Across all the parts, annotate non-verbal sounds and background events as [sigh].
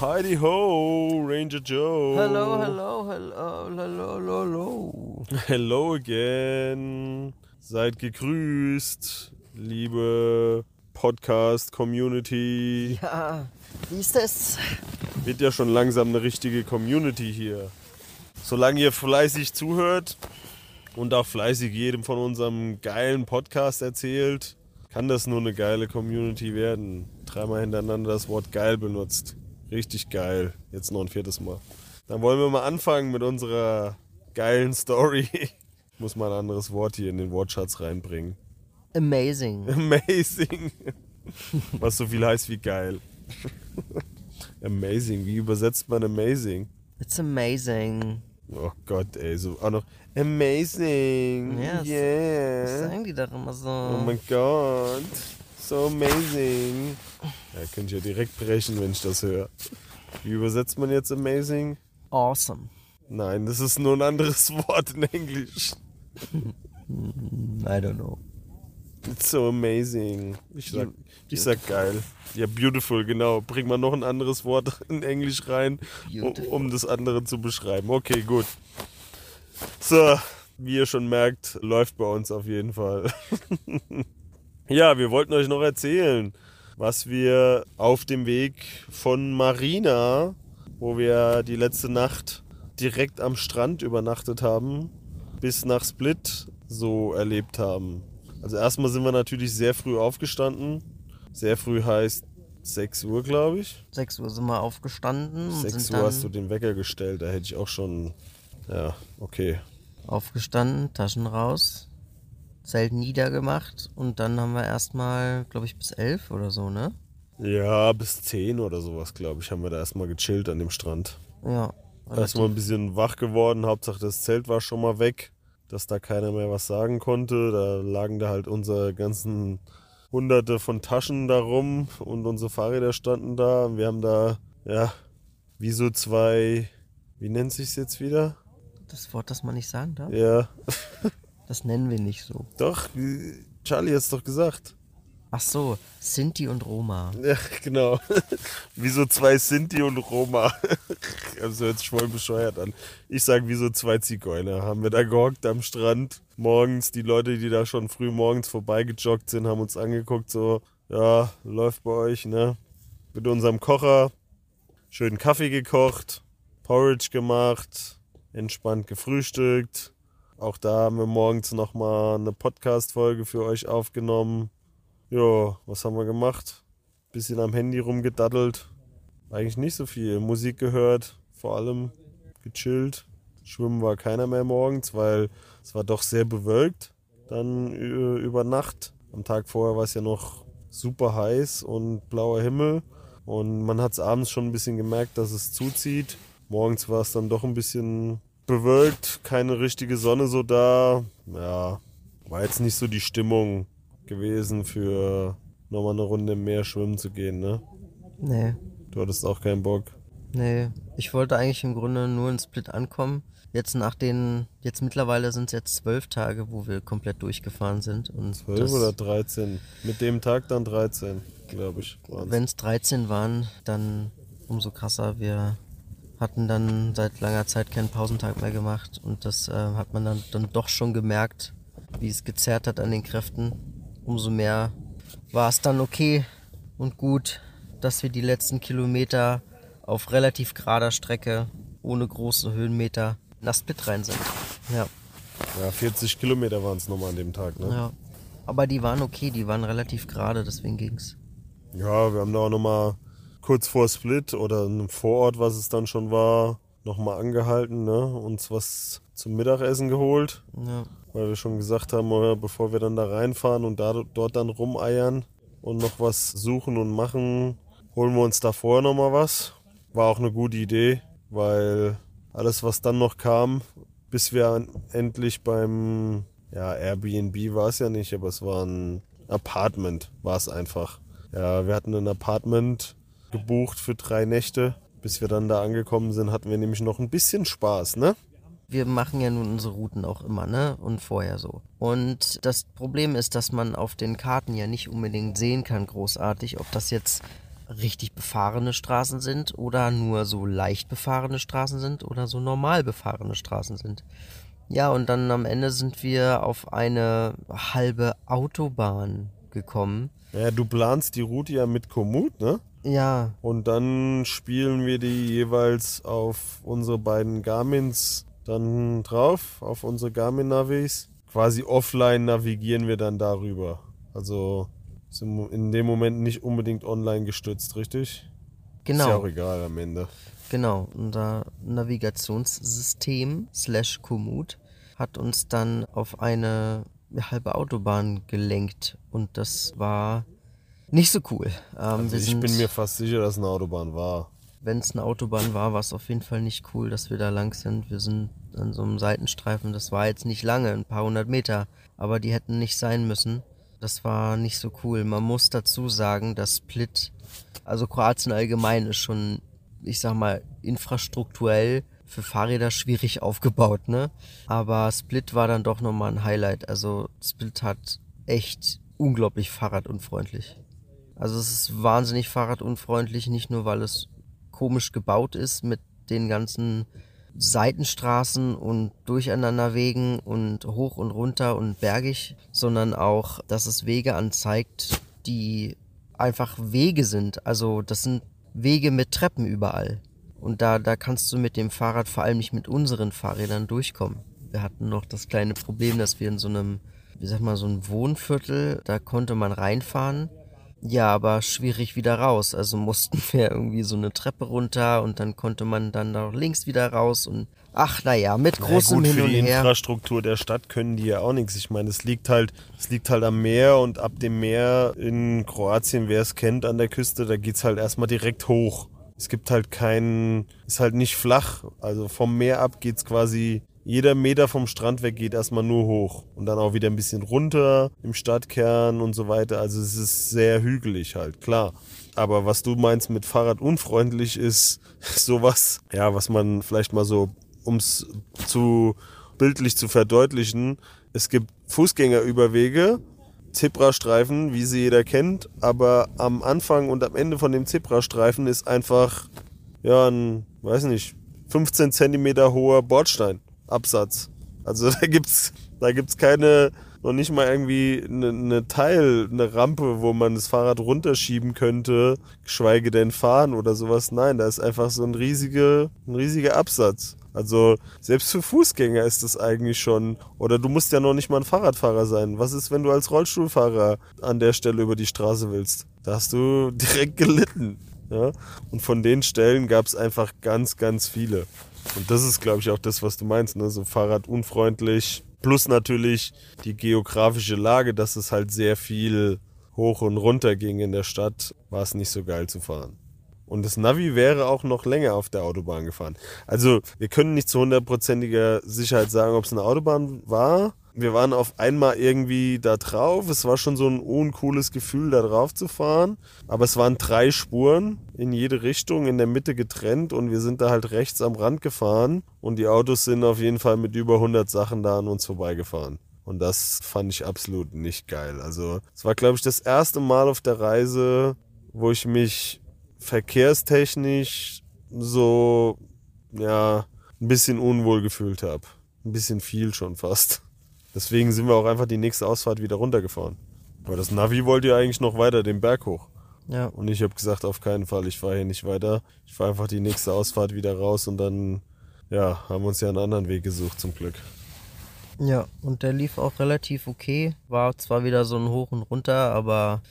Heidi ho, Ranger Joe. Hello, hello, hello, hello, hello, hello. Hello again. Seid gegrüßt, liebe Podcast-Community. Ja, wie ist das? Wird ja schon langsam eine richtige Community hier. Solange ihr fleißig zuhört und auch fleißig jedem von unserem geilen Podcast erzählt, kann das nur eine geile Community werden. Dreimal hintereinander das Wort geil benutzt. Richtig geil. Jetzt noch ein viertes Mal. Dann wollen wir mal anfangen mit unserer geilen Story. Ich muss mal ein anderes Wort hier in den Wortschatz reinbringen. Amazing. Amazing. Was so viel heißt wie geil. Amazing. Wie übersetzt man amazing? It's amazing. Oh Gott, ey. So auch noch amazing. Das- yeah. Was sagen die doch immer so? Oh mein Gott. So amazing. Ja, könnte ich ja direkt brechen, wenn ich das höre. Wie übersetzt man jetzt amazing? Awesome. Nein, das ist nur ein anderes Wort in Englisch. I don't know. It's so amazing. Ich sag, ich sag geil. Ja, beautiful, genau. Bring mal noch ein anderes Wort in Englisch rein, um, um das andere zu beschreiben. Okay, gut. So, wie ihr schon merkt, läuft bei uns auf jeden Fall. [laughs] ja, wir wollten euch noch erzählen, was wir auf dem Weg von Marina, wo wir die letzte Nacht direkt am Strand übernachtet haben, bis nach Split so erlebt haben. Also erstmal sind wir natürlich sehr früh aufgestanden. Sehr früh heißt 6 Uhr, glaube ich. 6 Uhr sind wir aufgestanden und 6 sind Uhr hast du den Wecker gestellt, da hätte ich auch schon. Ja, okay. aufgestanden, Taschen raus, Zelt niedergemacht und dann haben wir erstmal, glaube ich, bis 11 oder so, ne? Ja, bis 10 oder sowas, glaube ich, haben wir da erstmal gechillt an dem Strand. Ja. Erstmal ein bisschen wach geworden, Hauptsache das Zelt war schon mal weg, dass da keiner mehr was sagen konnte. Da lagen da halt unsere ganzen hunderte von Taschen da rum und unsere Fahrräder standen da. Wir haben da, ja, wie so zwei, wie nennt sich's jetzt wieder? Das Wort, das man nicht sagen darf, Ja, das nennen wir nicht so. doch, Charlie hat's doch gesagt. Ach so, Sinti und Roma. Ja, genau. [laughs] Wie so zwei Sinti und Roma. Das [laughs] hört sich voll bescheuert an. Ich sag wie so zwei Zigeuner. Haben wir da gehockt am Strand. Morgens, die Leute, die da schon früh morgens vorbeigejoggt sind, haben uns angeguckt, so, ja, läuft bei euch, ne? Mit unserem Kocher. Schönen Kaffee gekocht, Porridge gemacht, entspannt gefrühstückt. Auch da haben wir morgens nochmal eine Podcast-Folge für euch aufgenommen. Ja, was haben wir gemacht? Bisschen am Handy rumgedaddelt. Eigentlich nicht so viel. Musik gehört, vor allem gechillt. Schwimmen war keiner mehr morgens, weil es war doch sehr bewölkt. Dann ü- über Nacht. Am Tag vorher war es ja noch super heiß und blauer Himmel. Und man hat es abends schon ein bisschen gemerkt, dass es zuzieht. Morgens war es dann doch ein bisschen bewölkt, keine richtige Sonne so da. Ja, war jetzt nicht so die Stimmung gewesen für nochmal eine Runde im Meer schwimmen zu gehen, ne? Nee, Du hattest auch keinen Bock. nee. Ich wollte eigentlich im Grunde nur in Split ankommen. Jetzt nach den, jetzt mittlerweile sind es jetzt zwölf Tage, wo wir komplett durchgefahren sind. Und 12 das- oder 13? Mit dem Tag dann 13, glaube ich. Wenn es 13 waren, dann umso krasser. Wir hatten dann seit langer Zeit keinen Pausentag mehr gemacht und das äh, hat man dann, dann doch schon gemerkt, wie es gezerrt hat an den Kräften. Umso mehr war es dann okay und gut, dass wir die letzten Kilometer auf relativ gerader Strecke, ohne große Höhenmeter, nach Split rein sind. Ja, Ja, 40 Kilometer waren es nochmal an dem Tag, ne? ja. Aber die waren okay, die waren relativ gerade, deswegen ging's. Ja, wir haben da auch nochmal kurz vor Split oder im Vorort, was es dann schon war, nochmal angehalten, ne? Uns was zum Mittagessen geholt, Ja. weil wir schon gesagt haben, äh, bevor wir dann da reinfahren und da, dort dann rumeiern und noch was suchen und machen, holen wir uns da vorher nochmal was. War auch eine gute Idee, weil alles, was dann noch kam, bis wir endlich beim ja, Airbnb war es ja nicht, aber es war ein Apartment, war es einfach. Ja, wir hatten ein Apartment gebucht für drei Nächte. Bis wir dann da angekommen sind, hatten wir nämlich noch ein bisschen Spaß, ne? Wir machen ja nun unsere Routen auch immer, ne? Und vorher so. Und das Problem ist, dass man auf den Karten ja nicht unbedingt sehen kann, großartig, ob das jetzt richtig befahrene Straßen sind oder nur so leicht befahrene Straßen sind oder so normal befahrene Straßen sind. Ja, und dann am Ende sind wir auf eine halbe Autobahn gekommen. Ja, du planst die Route ja mit Komoot, ne? Ja. Und dann spielen wir die jeweils auf unsere beiden Garmins dann drauf, auf unsere Garmin-Navis. Quasi offline navigieren wir dann darüber. Also sind in dem Moment nicht unbedingt online gestützt, richtig? Genau. Ist ja auch egal am Ende. Genau, unser Navigationssystem slash Komoot hat uns dann auf eine halbe Autobahn gelenkt und das war nicht so cool. Ähm, also ich bin mir fast sicher, dass es eine Autobahn war. Wenn es eine Autobahn war, war es auf jeden Fall nicht cool, dass wir da lang sind. Wir sind an so einem Seitenstreifen, das war jetzt nicht lange, ein paar hundert Meter, aber die hätten nicht sein müssen. Das war nicht so cool. Man muss dazu sagen, dass Split, also Kroatien allgemein ist schon, ich sag mal, infrastrukturell für Fahrräder schwierig aufgebaut, ne? Aber Split war dann doch nochmal ein Highlight. Also Split hat echt unglaublich fahrradunfreundlich. Also es ist wahnsinnig fahrradunfreundlich, nicht nur weil es komisch gebaut ist mit den ganzen Seitenstraßen und Durcheinanderwegen und hoch und runter und bergig, sondern auch, dass es Wege anzeigt, die einfach Wege sind. Also das sind Wege mit Treppen überall. Und da, da kannst du mit dem Fahrrad, vor allem nicht mit unseren Fahrrädern, durchkommen. Wir hatten noch das kleine Problem, dass wir in so einem, wie sag mal, so einem Wohnviertel, da konnte man reinfahren ja, aber schwierig wieder raus. Also mussten [laughs] wir irgendwie so eine Treppe runter und dann konnte man dann da links wieder raus und ach naja, mit großem naja, gut, Hin und her. Für die Infrastruktur der Stadt können die ja auch nichts. Ich meine, es liegt halt, es liegt halt am Meer und ab dem Meer in Kroatien, wer es kennt an der Küste, da geht's halt erstmal direkt hoch. Es gibt halt keinen, ist halt nicht flach. Also vom Meer ab geht's quasi jeder Meter vom Strand weg geht erstmal nur hoch und dann auch wieder ein bisschen runter im Stadtkern und so weiter. Also es ist sehr hügelig halt, klar. Aber was du meinst mit Fahrrad unfreundlich ist [laughs] sowas, ja, was man vielleicht mal so, ums zu bildlich zu verdeutlichen, es gibt Fußgängerüberwege, Zebrastreifen, wie sie jeder kennt, aber am Anfang und am Ende von dem Zebrastreifen ist einfach, ja, ein, weiß nicht, 15 Zentimeter hoher Bordstein. Absatz. Also [laughs] da gibt's, da gibt's keine, noch nicht mal irgendwie eine, eine Teil, eine Rampe, wo man das Fahrrad runterschieben könnte, geschweige denn fahren oder sowas. Nein, da ist einfach so ein riesiger, ein riesiger Absatz. Also selbst für Fußgänger ist das eigentlich schon. Oder du musst ja noch nicht mal ein Fahrradfahrer sein. Was ist, wenn du als Rollstuhlfahrer an der Stelle über die Straße willst? Da hast du [laughs] direkt gelitten. Ja? Und von den Stellen gab es einfach ganz, ganz viele. Und das ist, glaube ich, auch das, was du meinst, ne? so fahrradunfreundlich. Plus natürlich die geografische Lage, dass es halt sehr viel hoch und runter ging in der Stadt, war es nicht so geil zu fahren. Und das Navi wäre auch noch länger auf der Autobahn gefahren. Also wir können nicht zu hundertprozentiger Sicherheit sagen, ob es eine Autobahn war, wir waren auf einmal irgendwie da drauf. Es war schon so ein uncooles Gefühl, da drauf zu fahren. Aber es waren drei Spuren in jede Richtung, in der Mitte getrennt und wir sind da halt rechts am Rand gefahren und die Autos sind auf jeden Fall mit über 100 Sachen da an uns vorbeigefahren. Und das fand ich absolut nicht geil. Also es war, glaube ich, das erste Mal auf der Reise, wo ich mich verkehrstechnisch so, ja, ein bisschen unwohl gefühlt habe. Ein bisschen viel schon fast. Deswegen sind wir auch einfach die nächste Ausfahrt wieder runtergefahren. Aber das Navi wollte ja eigentlich noch weiter den Berg hoch. Ja. Und ich habe gesagt, auf keinen Fall, ich fahre hier nicht weiter. Ich fahre einfach die nächste Ausfahrt wieder raus und dann, ja, haben wir uns ja einen anderen Weg gesucht zum Glück. Ja, und der lief auch relativ okay. War zwar wieder so ein Hoch und Runter, aber.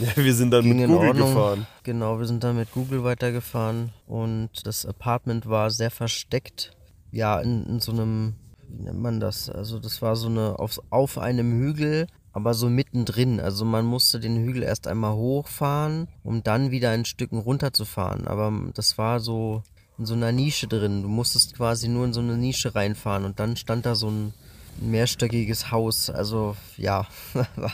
Ja, [laughs] wir sind dann mit Google Ordnung. gefahren. Genau, wir sind dann mit Google weitergefahren und das Apartment war sehr versteckt. Ja, in, in so einem wie nennt man das? Also das war so eine auf, auf einem Hügel, aber so mittendrin. Also man musste den Hügel erst einmal hochfahren, um dann wieder ein Stücken runterzufahren. Aber das war so in so einer Nische drin. Du musstest quasi nur in so eine Nische reinfahren und dann stand da so ein ein mehrstöckiges Haus. Also ja, [laughs] war,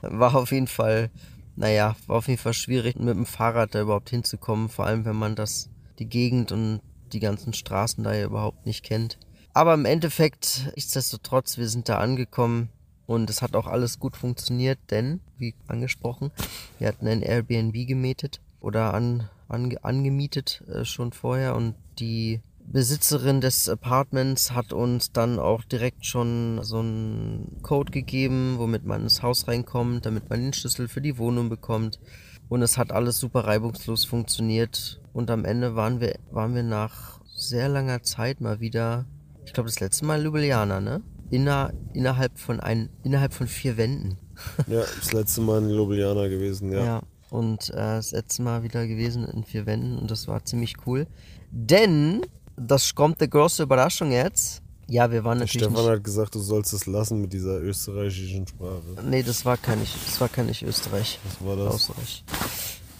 war auf jeden Fall, naja, war auf jeden Fall schwierig, mit dem Fahrrad da überhaupt hinzukommen. Vor allem, wenn man das, die Gegend und die ganzen Straßen da ja überhaupt nicht kennt. Aber im Endeffekt, nichtsdestotrotz, wir sind da angekommen und es hat auch alles gut funktioniert, denn, wie angesprochen, wir hatten ein Airbnb gemietet oder an, an, angemietet äh, schon vorher und die Besitzerin des Apartments hat uns dann auch direkt schon so einen Code gegeben, womit man ins Haus reinkommt, damit man den Schlüssel für die Wohnung bekommt. Und es hat alles super reibungslos funktioniert. Und am Ende waren wir, waren wir nach sehr langer Zeit mal wieder, ich glaube das letzte Mal Ljubljana, ne? Inner, innerhalb von ein, innerhalb von vier Wänden. [laughs] ja, das letzte Mal in Ljubljana gewesen, ja. Ja, und äh, das letzte Mal wieder gewesen in vier Wänden und das war ziemlich cool. Denn das kommt eine große Überraschung jetzt. Ja, wir waren natürlich. Stefan hat gesagt, du sollst es lassen mit dieser österreichischen Sprache. Nee, das war kein das war kein Österreich. Was war das? Österreich.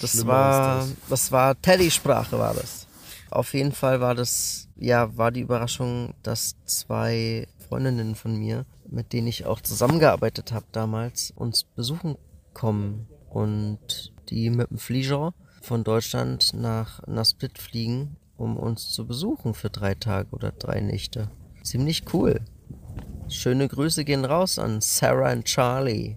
Das war, das. das war Teddy-Sprache war das. Auf jeden Fall war das, ja, war die Überraschung, dass zwei Freundinnen von mir, mit denen ich auch zusammengearbeitet habe damals, uns besuchen kommen und die mit dem Flieger von Deutschland nach, nach Split fliegen um uns zu besuchen für drei Tage oder drei Nächte. Ziemlich cool. Schöne Grüße gehen raus an Sarah und Charlie.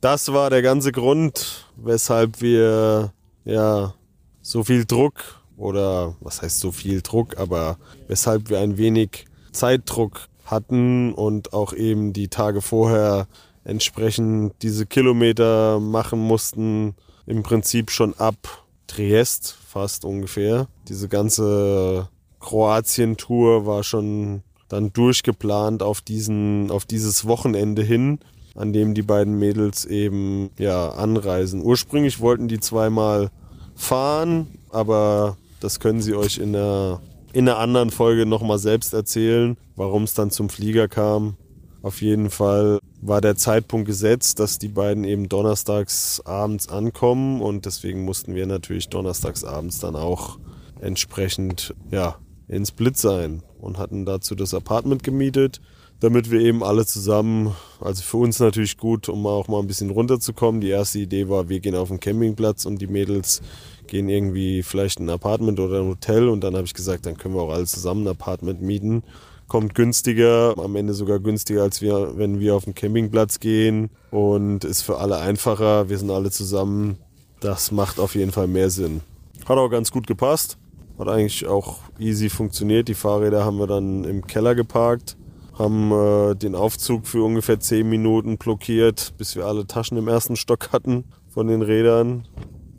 Das war der ganze Grund, weshalb wir ja so viel Druck oder was heißt so viel Druck, aber weshalb wir ein wenig Zeitdruck hatten und auch eben die Tage vorher entsprechend diese Kilometer machen mussten, im Prinzip schon ab Triest fast ungefähr. Diese ganze Kroatien-Tour war schon dann durchgeplant auf diesen, auf dieses Wochenende hin, an dem die beiden Mädels eben ja anreisen. Ursprünglich wollten die zweimal fahren, aber das können sie euch in einer, in einer anderen Folge nochmal selbst erzählen, warum es dann zum Flieger kam. Auf jeden Fall war der Zeitpunkt gesetzt, dass die beiden eben donnerstags abends ankommen und deswegen mussten wir natürlich donnerstags abends dann auch entsprechend ja, ins Blitz sein und hatten dazu das Apartment gemietet, damit wir eben alle zusammen, also für uns natürlich gut, um auch mal ein bisschen runterzukommen. Die erste Idee war, wir gehen auf den Campingplatz und die Mädels gehen irgendwie vielleicht in ein Apartment oder ein Hotel und dann habe ich gesagt, dann können wir auch alle zusammen ein Apartment mieten kommt günstiger, am Ende sogar günstiger, als wir, wenn wir auf den Campingplatz gehen und ist für alle einfacher. Wir sind alle zusammen. Das macht auf jeden Fall mehr Sinn. Hat auch ganz gut gepasst. Hat eigentlich auch easy funktioniert. Die Fahrräder haben wir dann im Keller geparkt, haben äh, den Aufzug für ungefähr 10 Minuten blockiert, bis wir alle Taschen im ersten Stock hatten von den Rädern.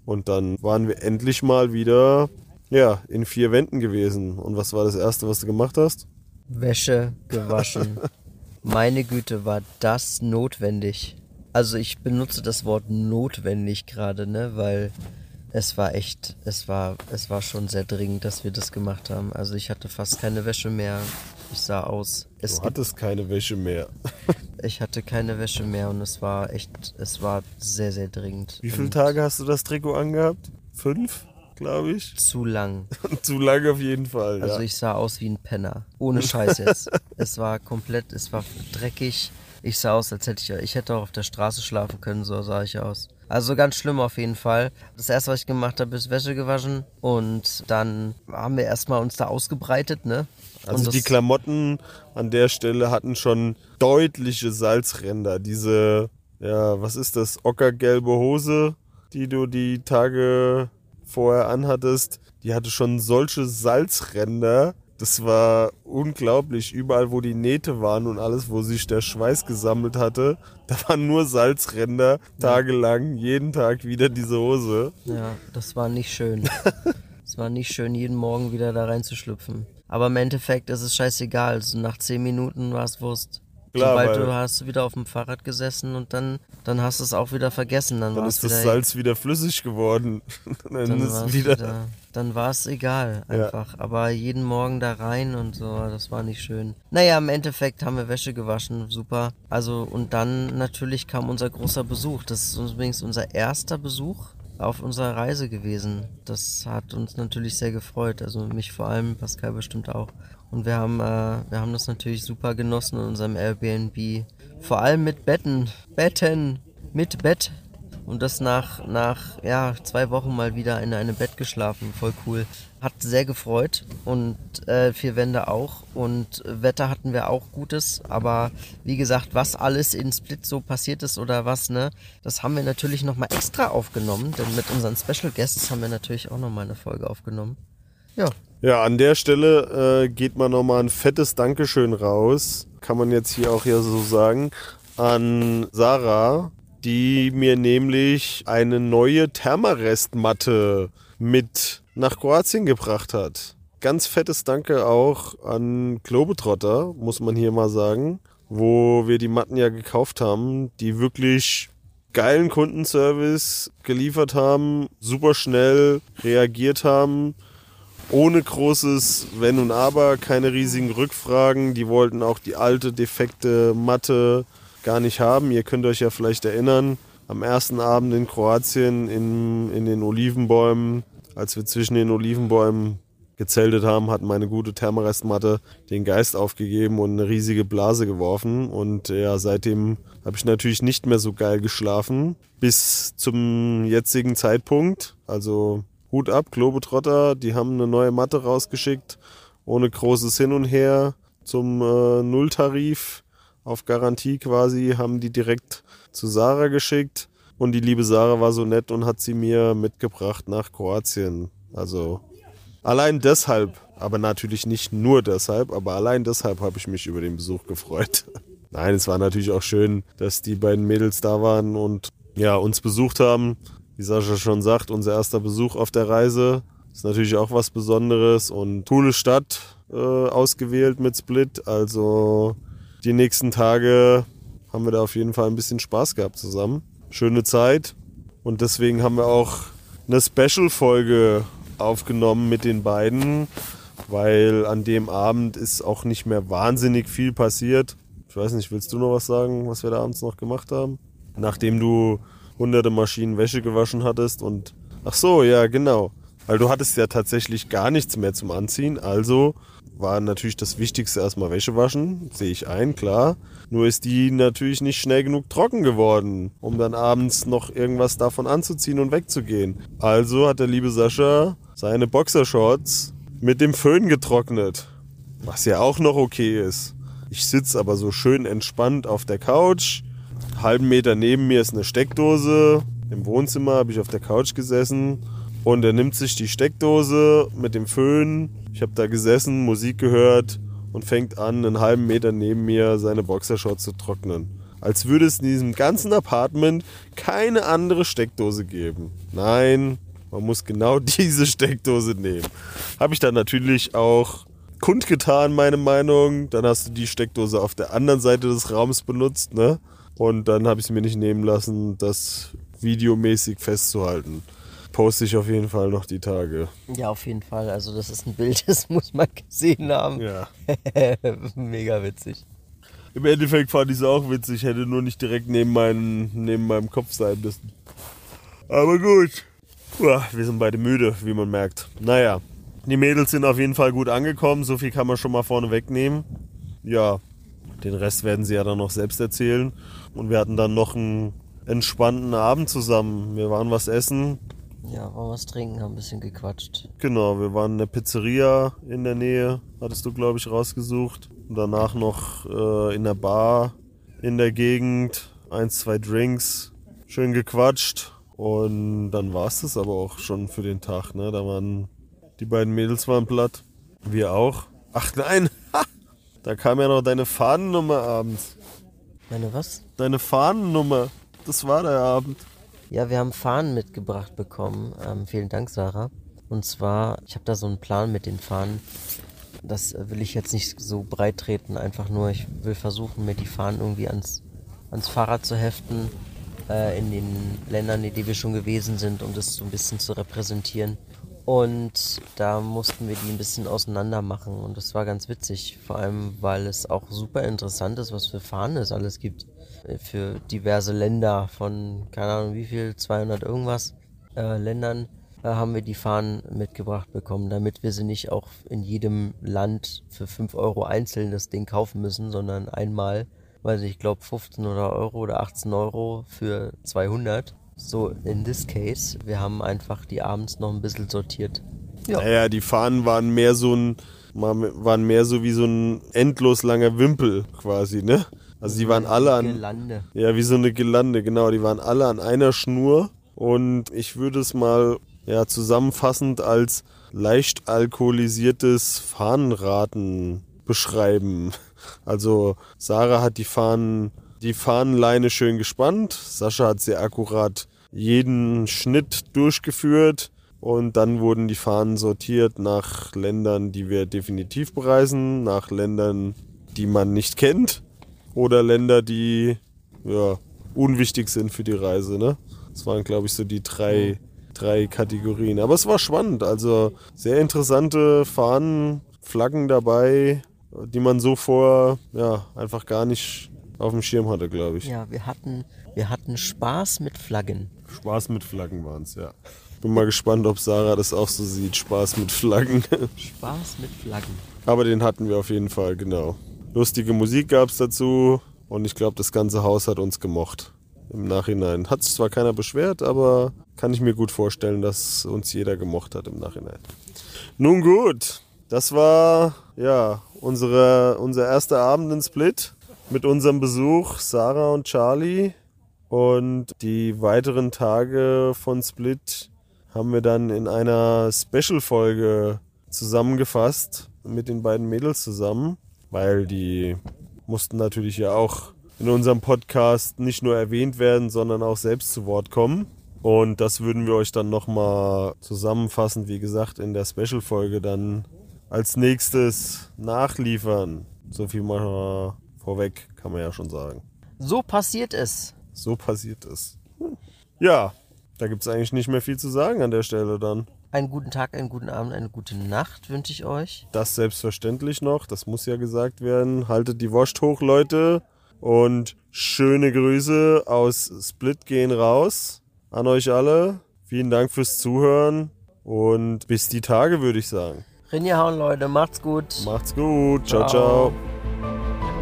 Und dann waren wir endlich mal wieder ja, in vier Wänden gewesen. Und was war das Erste, was du gemacht hast? Wäsche gewaschen. [laughs] Meine Güte, war das notwendig. Also ich benutze das Wort notwendig gerade, ne, weil es war echt, es war, es war schon sehr dringend, dass wir das gemacht haben. Also ich hatte fast keine Wäsche mehr. Ich sah aus. Es du hattest keine Wäsche mehr. [laughs] ich hatte keine Wäsche mehr und es war echt, es war sehr, sehr dringend. Wie viele Tage hast du das Trikot angehabt? Fünf? Glaube ich. Zu lang. [laughs] Zu lang auf jeden Fall. Also ja. ich sah aus wie ein Penner. Ohne Scheiß jetzt. [laughs] es war komplett, es war dreckig. Ich sah aus, als hätte ich, ich hätte auch auf der Straße schlafen können, so sah ich aus. Also ganz schlimm auf jeden Fall. Das erste, was ich gemacht habe, ist Wäsche gewaschen und dann haben wir erstmal uns da ausgebreitet, ne? Also die Klamotten an der Stelle hatten schon deutliche Salzränder. Diese, ja, was ist das? Ockergelbe Hose, die du die Tage vorher anhattest, die hatte schon solche Salzränder. Das war unglaublich. Überall, wo die Nähte waren und alles, wo sich der Schweiß gesammelt hatte, da waren nur Salzränder, tagelang, jeden Tag wieder diese Hose. Ja, das war nicht schön. [laughs] Es war nicht schön, jeden Morgen wieder da reinzuschlüpfen. Aber im Endeffekt ist es scheißegal. Also nach zehn Minuten war es Wurst. Klar, Sobald du hast wieder auf dem Fahrrad gesessen und dann, dann hast du es auch wieder vergessen. Dann, dann ist das Salz wieder flüssig geworden. [laughs] dann, dann ist wieder, wieder, dann war es egal einfach. Ja. Aber jeden Morgen da rein und so, das war nicht schön. Naja, im Endeffekt haben wir Wäsche gewaschen, super. Also und dann natürlich kam unser großer Besuch. Das ist übrigens unser erster Besuch auf unserer Reise gewesen. Das hat uns natürlich sehr gefreut. Also mich vor allem, Pascal bestimmt auch. Und wir haben, äh, wir haben das natürlich super genossen in unserem Airbnb. Vor allem mit Betten. Betten. Mit Bett. Und das nach, nach ja, zwei Wochen mal wieder in einem Bett geschlafen. Voll cool. Hat sehr gefreut. Und äh, vier Wände auch. Und Wetter hatten wir auch Gutes. Aber wie gesagt, was alles in Split so passiert ist oder was, ne, das haben wir natürlich nochmal extra aufgenommen. Denn mit unseren Special Guests haben wir natürlich auch nochmal eine Folge aufgenommen. Ja, Ja, an der Stelle äh, geht mal nochmal ein fettes Dankeschön raus. Kann man jetzt hier auch ja so sagen. An Sarah, die mir nämlich eine neue Thermarestmatte mit nach Kroatien gebracht hat. Ganz fettes Danke auch an Globetrotter, muss man hier mal sagen, wo wir die Matten ja gekauft haben, die wirklich geilen Kundenservice geliefert haben, super schnell reagiert haben ohne großes Wenn und Aber, keine riesigen Rückfragen. Die wollten auch die alte, defekte Matte gar nicht haben. Ihr könnt euch ja vielleicht erinnern, am ersten Abend in Kroatien in, in den Olivenbäumen, als wir zwischen den Olivenbäumen gezeltet haben, hat meine gute Thermarestmatte den Geist aufgegeben und eine riesige Blase geworfen. Und ja, seitdem habe ich natürlich nicht mehr so geil geschlafen. Bis zum jetzigen Zeitpunkt. Also Hut ab, Globetrotter, die haben eine neue Matte rausgeschickt, ohne großes Hin und Her zum äh, Nulltarif auf Garantie quasi, haben die direkt zu Sarah geschickt und die liebe Sarah war so nett und hat sie mir mitgebracht nach Kroatien. Also allein deshalb, aber natürlich nicht nur deshalb, aber allein deshalb habe ich mich über den Besuch gefreut. [laughs] Nein, es war natürlich auch schön, dass die beiden Mädels da waren und ja, uns besucht haben wie Sascha schon sagt, unser erster Besuch auf der Reise. Ist natürlich auch was Besonderes und coole Stadt äh, ausgewählt mit Split. Also die nächsten Tage haben wir da auf jeden Fall ein bisschen Spaß gehabt zusammen. Schöne Zeit. Und deswegen haben wir auch eine Special-Folge aufgenommen mit den beiden, weil an dem Abend ist auch nicht mehr wahnsinnig viel passiert. Ich weiß nicht, willst du noch was sagen, was wir da abends noch gemacht haben? Nachdem du hunderte Maschinen Wäsche gewaschen hattest und ach so, ja, genau. Weil du hattest ja tatsächlich gar nichts mehr zum Anziehen, also war natürlich das Wichtigste erstmal Wäsche waschen, sehe ich ein, klar. Nur ist die natürlich nicht schnell genug trocken geworden, um dann abends noch irgendwas davon anzuziehen und wegzugehen. Also hat der liebe Sascha seine Boxershorts mit dem Föhn getrocknet. Was ja auch noch okay ist. Ich sitze aber so schön entspannt auf der Couch, halben Meter neben mir ist eine Steckdose. Im Wohnzimmer habe ich auf der Couch gesessen und er nimmt sich die Steckdose mit dem Föhn. Ich habe da gesessen, Musik gehört und fängt an, einen halben Meter neben mir seine Boxershorts zu trocknen. Als würde es in diesem ganzen Apartment keine andere Steckdose geben. Nein, man muss genau [laughs] diese Steckdose nehmen. Habe ich dann natürlich auch kundgetan, meine Meinung. Dann hast du die Steckdose auf der anderen Seite des Raums benutzt, ne? Und dann habe ich es mir nicht nehmen lassen, das videomäßig festzuhalten. Poste ich auf jeden Fall noch die Tage. Ja, auf jeden Fall. Also das ist ein Bild, [laughs] das muss man gesehen haben. Ja. [laughs] Mega witzig. Im Endeffekt fand ich es auch witzig, hätte nur nicht direkt neben, meinen, neben meinem Kopf sein müssen. Aber gut. Uah, wir sind beide müde, wie man merkt. Naja, die Mädels sind auf jeden Fall gut angekommen, so viel kann man schon mal vorne wegnehmen. Ja, den Rest werden sie ja dann noch selbst erzählen. Und wir hatten dann noch einen entspannten Abend zusammen. Wir waren was essen. Ja, waren was trinken, haben ein bisschen gequatscht. Genau, wir waren in der Pizzeria in der Nähe, hattest du, glaube ich, rausgesucht. Und danach noch äh, in der Bar in der Gegend. Eins, zwei Drinks. Schön gequatscht. Und dann war es das aber auch schon für den Tag. Ne? Da waren die beiden Mädels waren platt. Wir auch. Ach nein, [laughs] da kam ja noch deine Fahnennummer abends. Meine was? Deine Fahnennummer. Das war der Abend. Ja, wir haben Fahnen mitgebracht bekommen. Ähm, vielen Dank, Sarah. Und zwar, ich habe da so einen Plan mit den Fahnen. Das will ich jetzt nicht so breit treten, einfach nur, ich will versuchen, mir die Fahnen irgendwie ans, ans Fahrrad zu heften, äh, in den Ländern, in denen wir schon gewesen sind, um das so ein bisschen zu repräsentieren. Und da mussten wir die ein bisschen auseinander machen und das war ganz witzig, vor allem weil es auch super interessant ist, was für Fahnen es alles gibt. Äh, Für diverse Länder von, keine Ahnung wie viel, 200 irgendwas äh, Ländern. äh, haben wir die Fahnen mitgebracht bekommen, damit wir sie nicht auch in jedem Land für 5 Euro einzeln das Ding kaufen müssen, sondern einmal, weiß ich, ich glaube 15 oder Euro oder 18 Euro für 200. So in this case, wir haben einfach die abends noch ein bisschen sortiert. Ja. Naja, die Fahnen waren mehr so ein, waren mehr so wie so ein endlos langer Wimpel quasi, ne? Also die waren alle an. Gelande. Ja, wie so eine Gelande, genau. Die waren alle an einer Schnur. Und ich würde es mal ja, zusammenfassend als leicht alkoholisiertes Fahnenraten beschreiben. Also Sarah hat die Fahnen, die Fahnenleine schön gespannt. Sascha hat sehr akkurat jeden Schnitt durchgeführt. Und dann wurden die Fahnen sortiert nach Ländern, die wir definitiv bereisen, nach Ländern, die man nicht kennt oder Länder, die ja, unwichtig sind für die Reise. Ne? Das waren, glaube ich, so die drei, drei Kategorien. Aber es war spannend. Also sehr interessante Fahnen, Flaggen dabei, die man so vor ja, einfach gar nicht auf dem Schirm hatte, glaube ich. Ja, wir hatten, wir hatten Spaß mit Flaggen. Spaß mit Flaggen waren es, ja. Bin mal gespannt, ob Sarah das auch so sieht. Spaß mit Flaggen. Spaß mit Flaggen. Aber den hatten wir auf jeden Fall, genau. Lustige Musik gab es dazu und ich glaube, das ganze Haus hat uns gemocht. Im Nachhinein. Hat sich zwar keiner beschwert, aber kann ich mir gut vorstellen, dass uns jeder gemocht hat im Nachhinein. Nun gut, das war ja unsere, unser erster Abend in Split mit unserem Besuch Sarah und Charlie. Und die weiteren Tage von Split haben wir dann in einer Special-Folge zusammengefasst mit den beiden Mädels zusammen weil die mussten natürlich ja auch in unserem Podcast nicht nur erwähnt werden, sondern auch selbst zu Wort kommen. Und das würden wir euch dann nochmal zusammenfassend, wie gesagt, in der Special-Folge dann als nächstes nachliefern. So viel mal vorweg, kann man ja schon sagen. So passiert es. So passiert es. Ja, da gibt es eigentlich nicht mehr viel zu sagen an der Stelle dann. Einen guten Tag, einen guten Abend, eine gute Nacht wünsche ich euch. Das selbstverständlich noch, das muss ja gesagt werden. Haltet die Wurst hoch, Leute. Und schöne Grüße aus Split gehen raus an euch alle. Vielen Dank fürs Zuhören und bis die Tage, würde ich sagen. Rinjahauen, Leute, macht's gut. Macht's gut. ciao. ciao. ciao.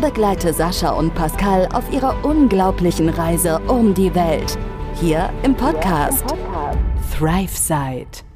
Begleite Sascha und Pascal auf ihrer unglaublichen Reise um die Welt. Hier im Podcast, Thrive Side.